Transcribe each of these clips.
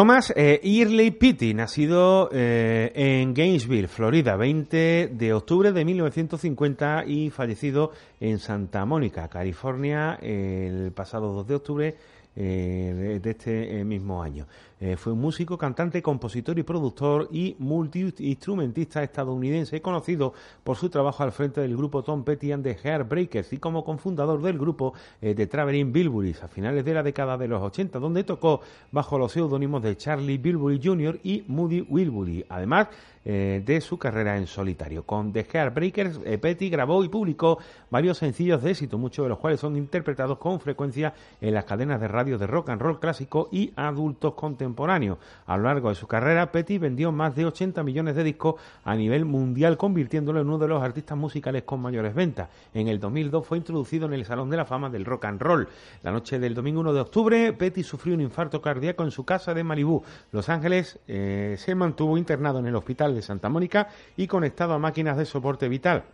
Thomas eh, Pitti, nacido eh, en Gainesville, Florida, 20 de octubre de 1950 y fallecido en Santa Mónica, California, el pasado 2 de octubre eh, de este mismo año. Eh, fue un músico, cantante, compositor y productor y multiinstrumentista estadounidense conocido por su trabajo al frente del grupo Tom Petty and the Heartbreakers y como cofundador del grupo eh, de Traveling Bilburys a finales de la década de los 80, donde tocó bajo los seudónimos de Charlie Bilbury Jr. y Moody Wilbury. Además, eh, de su carrera en solitario. Con The Heartbreakers, Petty grabó y publicó varios sencillos de éxito, muchos de los cuales son interpretados con frecuencia en las cadenas de radio de rock and roll clásico y adultos contemporáneos a lo largo de su carrera, Petty vendió más de 80 millones de discos a nivel mundial, convirtiéndolo en uno de los artistas musicales con mayores ventas. En el 2002 fue introducido en el Salón de la Fama del Rock and Roll. La noche del domingo 1 de octubre, Petty sufrió un infarto cardíaco en su casa de Malibú, Los Ángeles. Eh, se mantuvo internado en el Hospital de Santa Mónica y conectado a máquinas de soporte vital.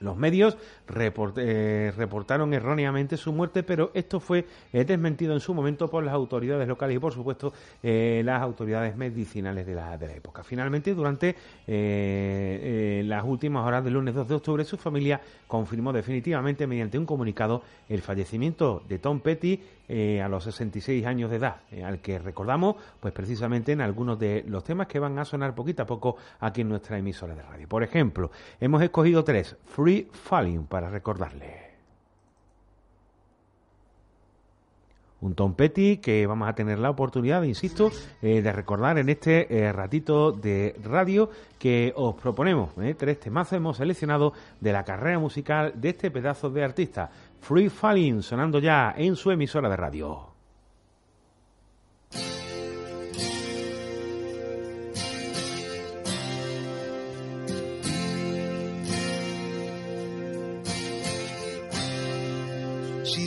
Los medios eh, reportaron erróneamente su muerte, pero esto fue eh, desmentido en su momento por las autoridades locales y, por supuesto, eh, las autoridades medicinales de la, de la época. Finalmente, durante las últimas horas del lunes 2 de octubre, su familia confirmó definitivamente, mediante un comunicado, el fallecimiento de Tom Petty a los 66 años de edad, al que recordamos, pues precisamente en algunos de los temas que van a sonar poquito a poco aquí en nuestra emisora de radio. Por ejemplo, hemos escogido tres. Free Falling para recordarle. un Tom Petty que vamos a tener la oportunidad, insisto, eh, de recordar en este eh, ratito de radio que os proponemos. Eh, tres temas hemos seleccionado de la carrera musical de este pedazo de artista. Free Falling, sonando ya en su emisora de radio.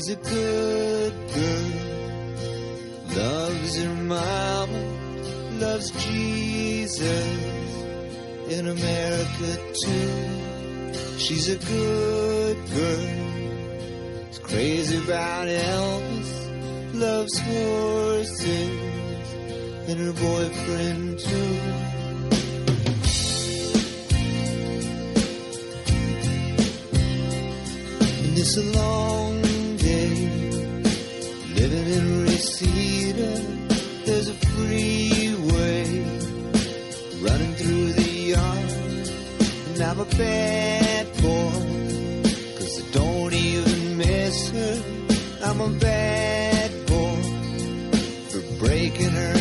a good girl. Loves her mama, loves Jesus in America too. She's a good girl. Crazy about Elvis, loves horses and her boyfriend too. It's a long day Living in Reseda, there's a freeway running through the yard. And I'm a bad I'm a bad boy. For breaking her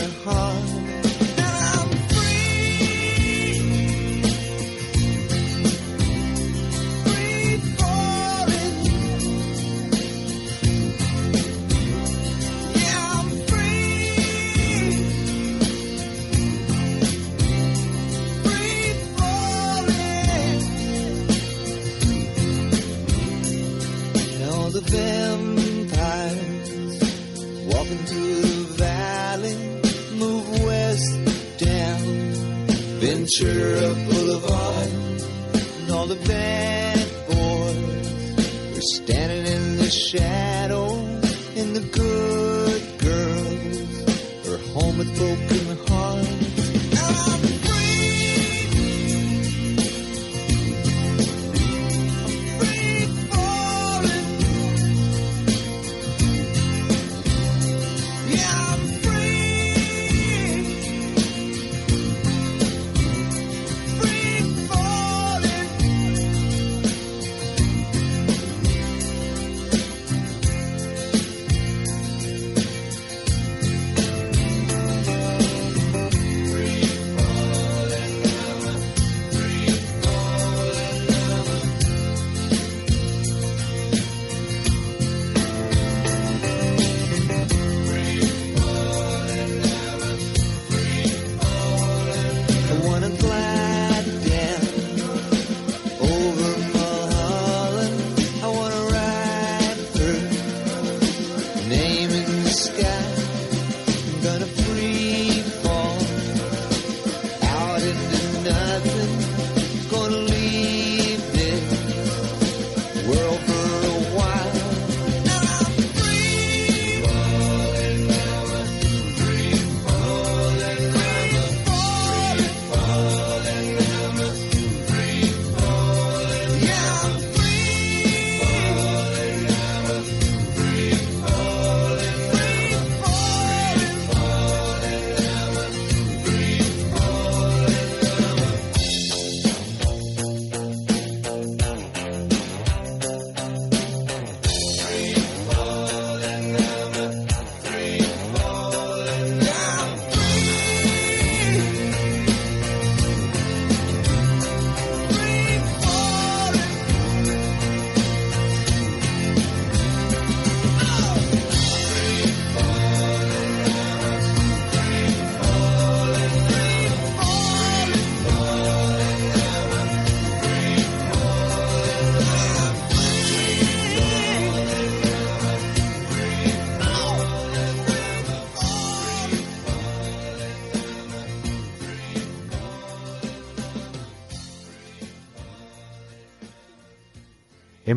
Ventura Boulevard, and all the bad boys are standing in the shadow, and the good girls are home with broken hearts. And I'm free. I'm free falling. Yeah. I'm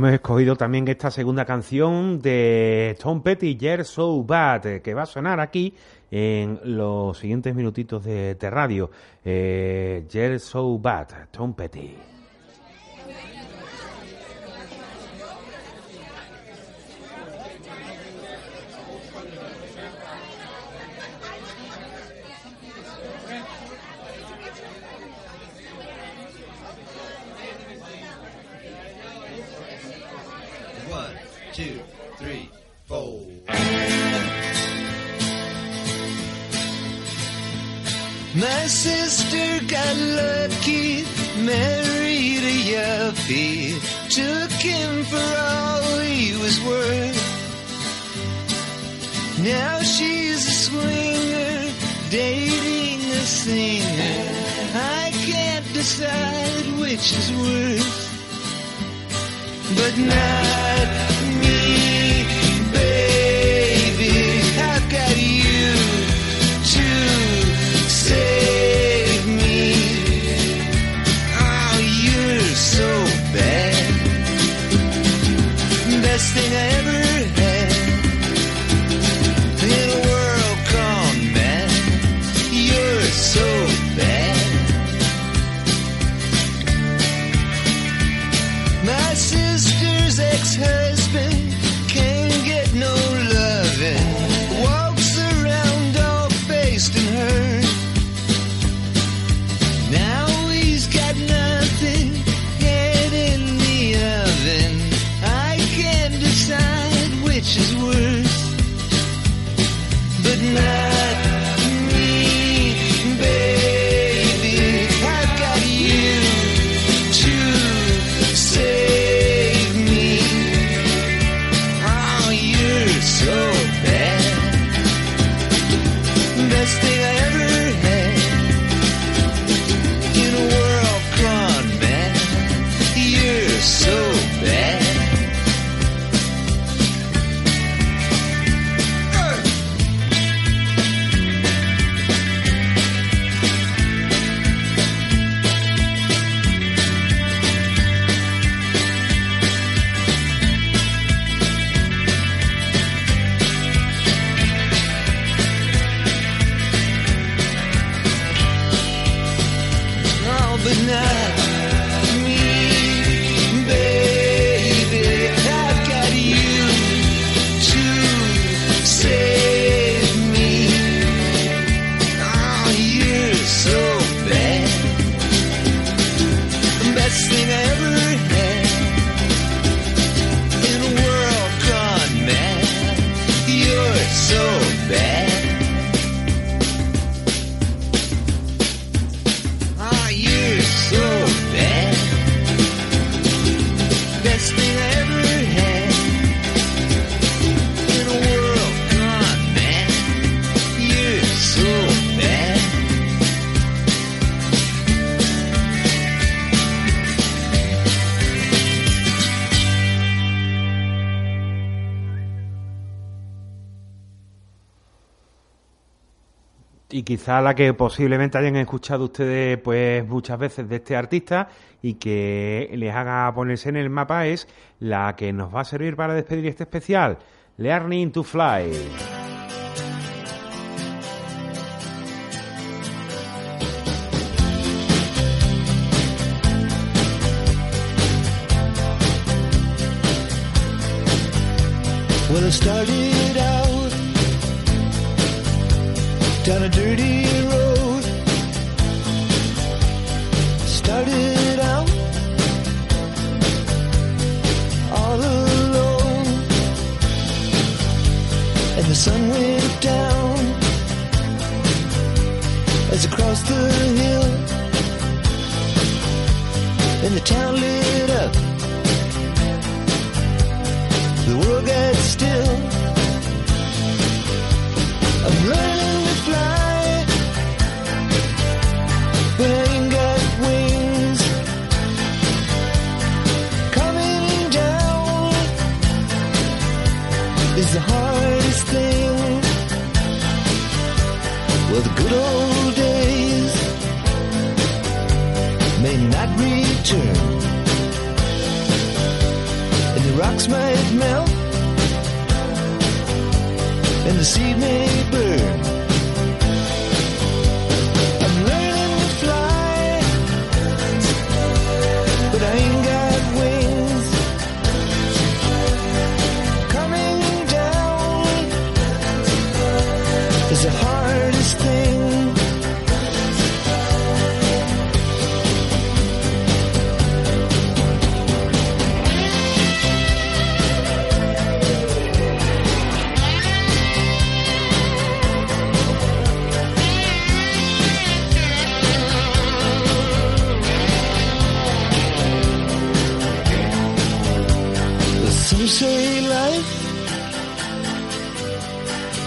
hemos escogido también esta segunda canción de Tom Petty, You're So Bad, que va a sonar aquí en los siguientes minutitos de, radio. Eh, You're So Bad, Tom Petty. Sister got lucky, married a yuppie, took him for all he was worth. Now she's a swinger, dating a singer. I can't decide which is worse, but not thing I ever y quizá la que posiblemente hayan escuchado ustedes pues muchas veces de este artista y que les haga ponerse en el mapa es la que nos va a servir para despedir este especial, Learning to Fly. Down a dirty road. Started out all alone, and the sun went down as I crossed the hill, and the town lit up. The world got Some say life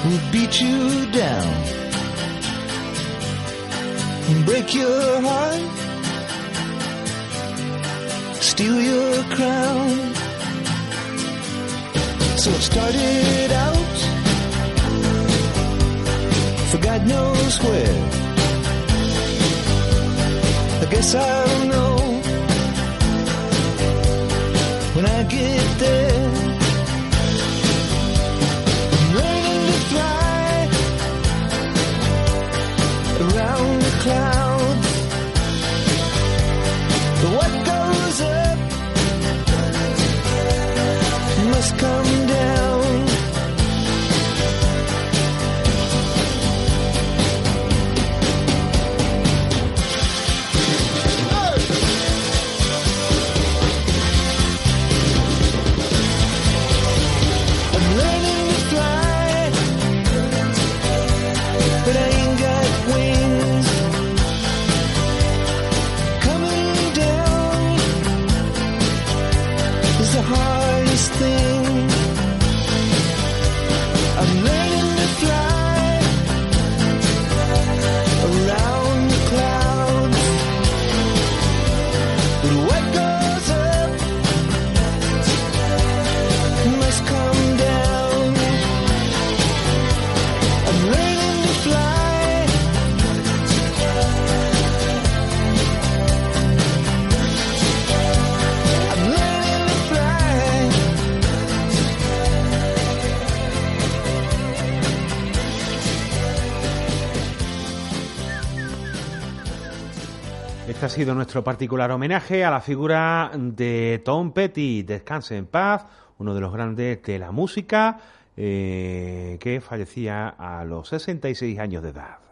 will beat you down and break your heart, steal your crown. So it started out for God knows where. I guess I'll know when I get there. Hardest thing. I'm learning to fly Este ha sido nuestro particular homenaje a la figura de Tom Petty. Descanse en paz, uno de los grandes de la música, eh, que fallecía a los 66 años de edad.